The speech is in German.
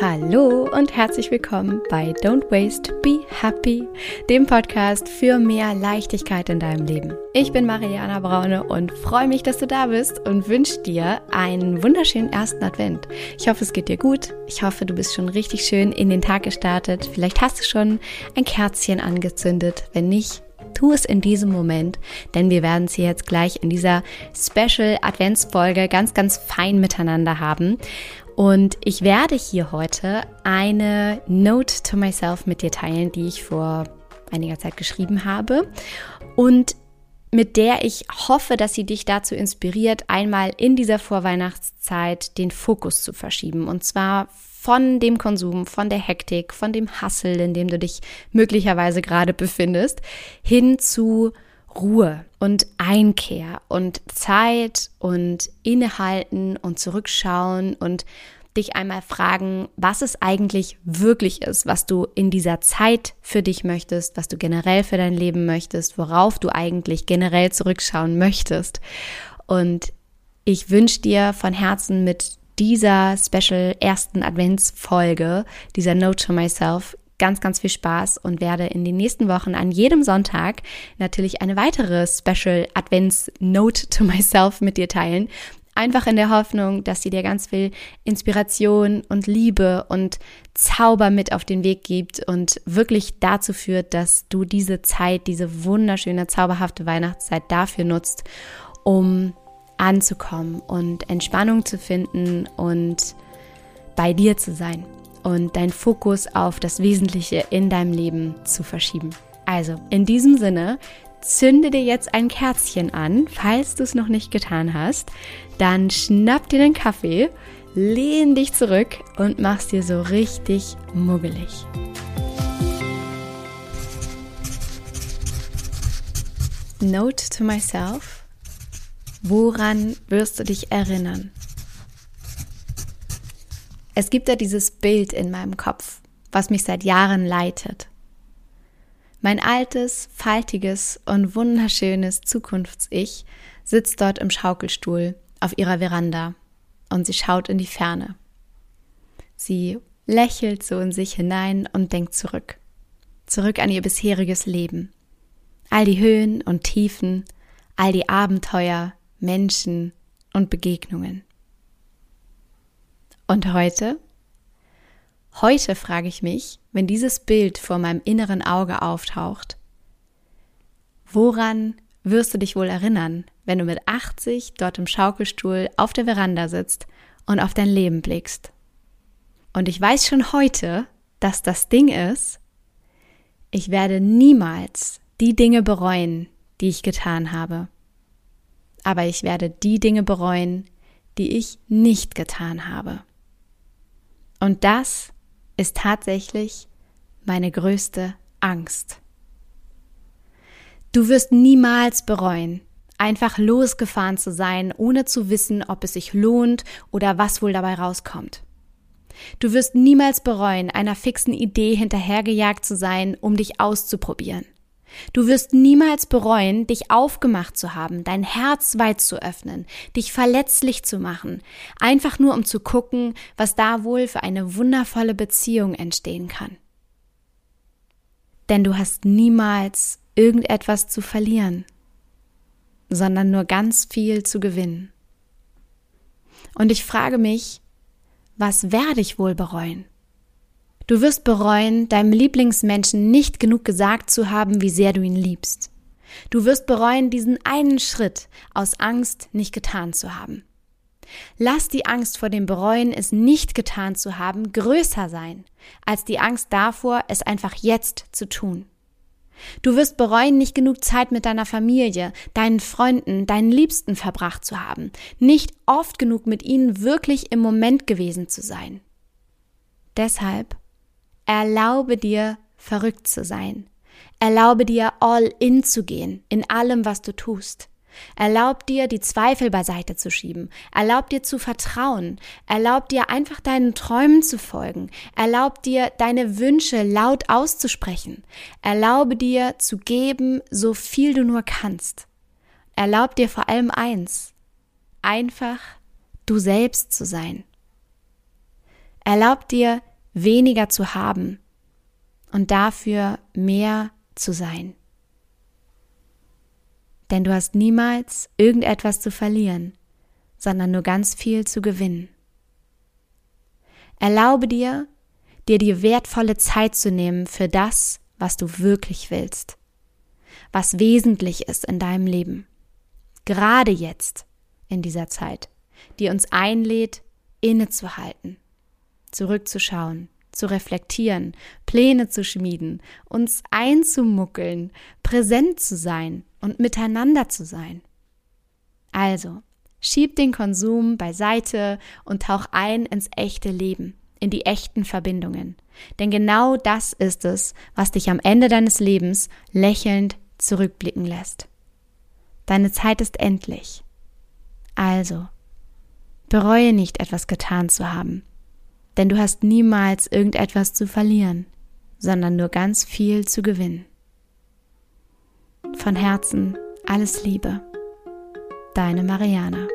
Hallo und herzlich willkommen bei Don't Waste, Be Happy, dem Podcast für mehr Leichtigkeit in deinem Leben. Ich bin Mariana Braune und freue mich, dass du da bist und wünsche dir einen wunderschönen ersten Advent. Ich hoffe, es geht dir gut. Ich hoffe, du bist schon richtig schön in den Tag gestartet. Vielleicht hast du schon ein Kerzchen angezündet. Wenn nicht, tu es in diesem Moment, denn wir werden sie jetzt gleich in dieser Special Adventsfolge ganz, ganz fein miteinander haben. Und ich werde hier heute eine Note to myself mit dir teilen, die ich vor einiger Zeit geschrieben habe und mit der ich hoffe, dass sie dich dazu inspiriert, einmal in dieser Vorweihnachtszeit den Fokus zu verschieben. Und zwar von dem Konsum, von der Hektik, von dem Hassel, in dem du dich möglicherweise gerade befindest, hin zu Ruhe und Einkehr und Zeit und Innehalten und Zurückschauen und dich einmal fragen, was es eigentlich wirklich ist, was du in dieser Zeit für dich möchtest, was du generell für dein Leben möchtest, worauf du eigentlich generell zurückschauen möchtest. Und ich wünsche dir von Herzen mit dieser Special ersten Adventsfolge, dieser Note to Myself, ganz, ganz viel Spaß und werde in den nächsten Wochen an jedem Sonntag natürlich eine weitere Special Advents Note to Myself mit dir teilen. Einfach in der Hoffnung, dass sie dir ganz viel Inspiration und Liebe und Zauber mit auf den Weg gibt und wirklich dazu führt, dass du diese Zeit, diese wunderschöne, zauberhafte Weihnachtszeit dafür nutzt, um anzukommen und Entspannung zu finden und bei dir zu sein und dein Fokus auf das Wesentliche in deinem Leben zu verschieben. Also, in diesem Sinne, zünde dir jetzt ein Kerzchen an, falls du es noch nicht getan hast. Dann schnapp dir den Kaffee, lehn dich zurück und mach's dir so richtig muggelig. Note to myself. Woran wirst du dich erinnern? Es gibt da dieses Bild in meinem Kopf, was mich seit Jahren leitet. Mein altes, faltiges und wunderschönes Zukunfts-Ich sitzt dort im Schaukelstuhl auf ihrer Veranda und sie schaut in die Ferne. Sie lächelt so in sich hinein und denkt zurück. Zurück an ihr bisheriges Leben. All die Höhen und Tiefen, all die Abenteuer, Menschen und Begegnungen. Und heute? Heute frage ich mich, wenn dieses Bild vor meinem inneren Auge auftaucht, woran wirst du dich wohl erinnern, wenn du mit 80 dort im Schaukelstuhl auf der Veranda sitzt und auf dein Leben blickst? Und ich weiß schon heute, dass das Ding ist, ich werde niemals die Dinge bereuen, die ich getan habe. Aber ich werde die Dinge bereuen, die ich nicht getan habe. Und das ist tatsächlich meine größte Angst. Du wirst niemals bereuen, einfach losgefahren zu sein, ohne zu wissen, ob es sich lohnt oder was wohl dabei rauskommt. Du wirst niemals bereuen, einer fixen Idee hinterhergejagt zu sein, um dich auszuprobieren. Du wirst niemals bereuen, dich aufgemacht zu haben, dein Herz weit zu öffnen, dich verletzlich zu machen, einfach nur um zu gucken, was da wohl für eine wundervolle Beziehung entstehen kann. Denn du hast niemals irgendetwas zu verlieren, sondern nur ganz viel zu gewinnen. Und ich frage mich, was werde ich wohl bereuen? Du wirst bereuen, deinem Lieblingsmenschen nicht genug gesagt zu haben, wie sehr du ihn liebst. Du wirst bereuen, diesen einen Schritt aus Angst nicht getan zu haben. Lass die Angst vor dem Bereuen, es nicht getan zu haben, größer sein, als die Angst davor, es einfach jetzt zu tun. Du wirst bereuen, nicht genug Zeit mit deiner Familie, deinen Freunden, deinen Liebsten verbracht zu haben, nicht oft genug mit ihnen wirklich im Moment gewesen zu sein. Deshalb Erlaube dir, verrückt zu sein. Erlaube dir, all in zu gehen, in allem, was du tust. Erlaub dir, die Zweifel beiseite zu schieben. Erlaub dir zu vertrauen. Erlaub dir einfach deinen Träumen zu folgen. Erlaub dir, deine Wünsche laut auszusprechen. Erlaube dir zu geben, so viel du nur kannst. Erlaub dir vor allem eins. Einfach du selbst zu sein. Erlaub dir, weniger zu haben und dafür mehr zu sein. Denn du hast niemals irgendetwas zu verlieren, sondern nur ganz viel zu gewinnen. Erlaube dir, dir die wertvolle Zeit zu nehmen für das, was du wirklich willst, was wesentlich ist in deinem Leben. Gerade jetzt, in dieser Zeit, die uns einlädt, innezuhalten, zurückzuschauen, zu reflektieren, Pläne zu schmieden, uns einzumuckeln, präsent zu sein und miteinander zu sein. Also, schieb den Konsum beiseite und tauch ein ins echte Leben, in die echten Verbindungen. Denn genau das ist es, was dich am Ende deines Lebens lächelnd zurückblicken lässt. Deine Zeit ist endlich. Also, bereue nicht etwas getan zu haben, denn du hast niemals irgendetwas zu verlieren, sondern nur ganz viel zu gewinnen. Von Herzen alles Liebe. Deine Mariana.